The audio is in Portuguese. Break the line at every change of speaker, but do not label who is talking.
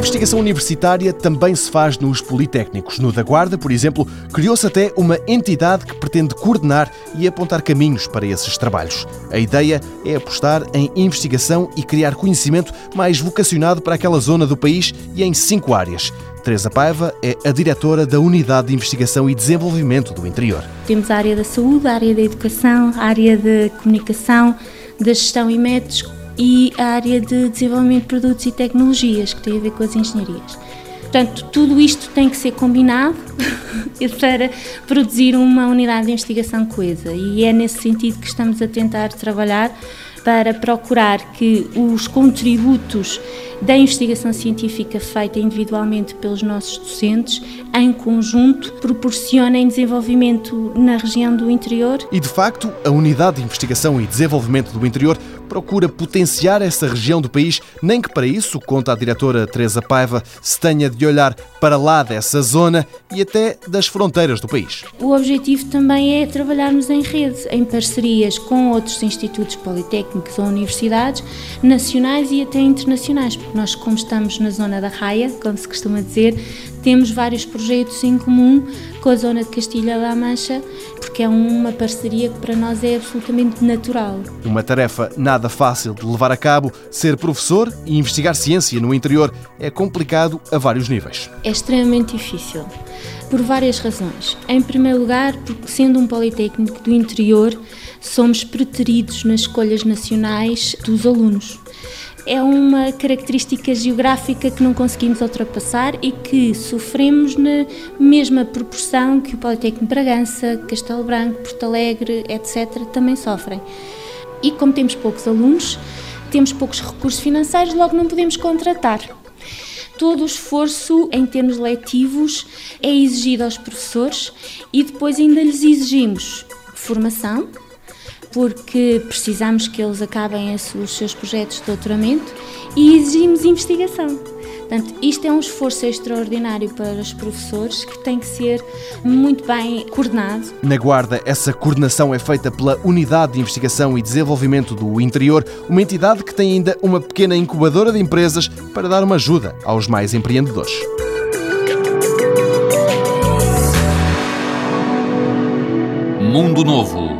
investigação universitária também se faz nos politécnicos. No da Guarda, por exemplo, criou-se até uma entidade que pretende coordenar e apontar caminhos para esses trabalhos. A ideia é apostar em investigação e criar conhecimento mais vocacionado para aquela zona do país e em cinco áreas. Teresa Paiva é a diretora da Unidade de Investigação e Desenvolvimento do Interior.
Temos a área da saúde, a área da educação, a área da comunicação, da gestão e métodos e a área de desenvolvimento de produtos e tecnologias, que tem a ver com as engenharias. Portanto, tudo isto tem que ser combinado para produzir uma unidade de investigação coesa e é nesse sentido que estamos a tentar trabalhar para procurar que os contributos da investigação científica feita individualmente pelos nossos docentes, em conjunto, proporcionem desenvolvimento na região do interior.
E, de facto, a Unidade de Investigação e Desenvolvimento do Interior procura potenciar essa região do país, nem que para isso, conta a diretora Teresa Paiva, se tenha de olhar para lá dessa zona e até das fronteiras do país.
O objetivo também é trabalharmos em rede, em parcerias com outros institutos politécnicos ou universidades nacionais e até internacionais, nós, como estamos na zona da raia, como se costuma dizer, temos vários projetos em comum com a zona de Castilha-La Mancha, porque é uma parceria que para nós é absolutamente natural.
Uma tarefa nada fácil de levar a cabo, ser professor e investigar ciência no interior é complicado a vários níveis.
É extremamente difícil, por várias razões. Em primeiro lugar, porque sendo um politécnico do interior, somos preteridos nas escolhas nacionais dos alunos é uma característica geográfica que não conseguimos ultrapassar e que sofremos na mesma proporção que o Politécnico de Bragança, Castelo Branco, Porto Alegre, etc., também sofrem. E como temos poucos alunos, temos poucos recursos financeiros, logo não podemos contratar. Todo o esforço em termos letivos é exigido aos professores e depois ainda lhes exigimos formação, porque precisamos que eles acabem os seus projetos de doutoramento e exigimos investigação. Portanto, isto é um esforço extraordinário para os professores que tem que ser muito bem coordenado.
Na Guarda, essa coordenação é feita pela Unidade de Investigação e Desenvolvimento do Interior, uma entidade que tem ainda uma pequena incubadora de empresas para dar uma ajuda aos mais empreendedores.
Mundo Novo